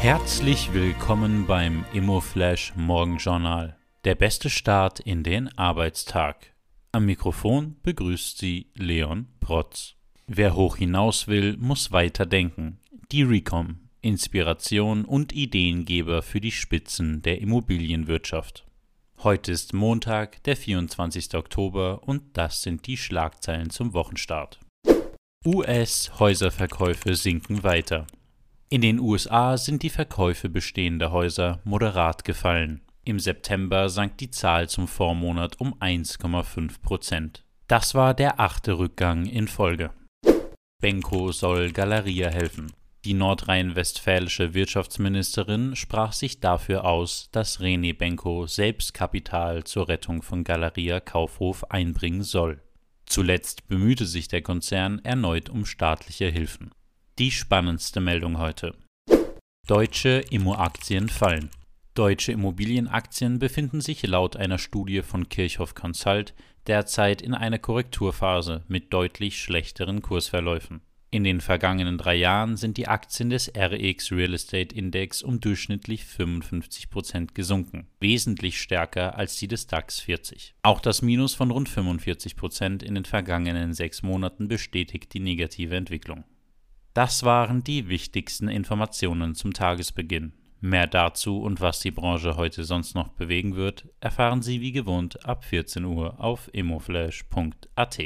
Herzlich willkommen beim Immoflash Morgenjournal. Der beste Start in den Arbeitstag. Am Mikrofon begrüßt Sie Leon Protz. Wer hoch hinaus will, muss weiter denken. Die Recom. Inspiration und Ideengeber für die Spitzen der Immobilienwirtschaft. Heute ist Montag, der 24. Oktober und das sind die Schlagzeilen zum Wochenstart. US-Häuserverkäufe sinken weiter. In den USA sind die Verkäufe bestehender Häuser moderat gefallen. Im September sank die Zahl zum Vormonat um 1,5 Prozent. Das war der achte Rückgang in Folge. Benko soll Galeria helfen. Die nordrhein-westfälische Wirtschaftsministerin sprach sich dafür aus, dass René Benko selbst Kapital zur Rettung von Galeria Kaufhof einbringen soll. Zuletzt bemühte sich der Konzern erneut um staatliche Hilfen. Die spannendste Meldung heute. Deutsche Immoaktien fallen. Deutsche Immobilienaktien befinden sich laut einer Studie von Kirchhoff Consult derzeit in einer Korrekturphase mit deutlich schlechteren Kursverläufen. In den vergangenen drei Jahren sind die Aktien des RX Real Estate Index um durchschnittlich 55 Prozent gesunken, wesentlich stärker als die des DAX 40. Auch das Minus von rund 45 Prozent in den vergangenen sechs Monaten bestätigt die negative Entwicklung. Das waren die wichtigsten Informationen zum Tagesbeginn. Mehr dazu und was die Branche heute sonst noch bewegen wird, erfahren Sie wie gewohnt ab 14 Uhr auf immoflash.at.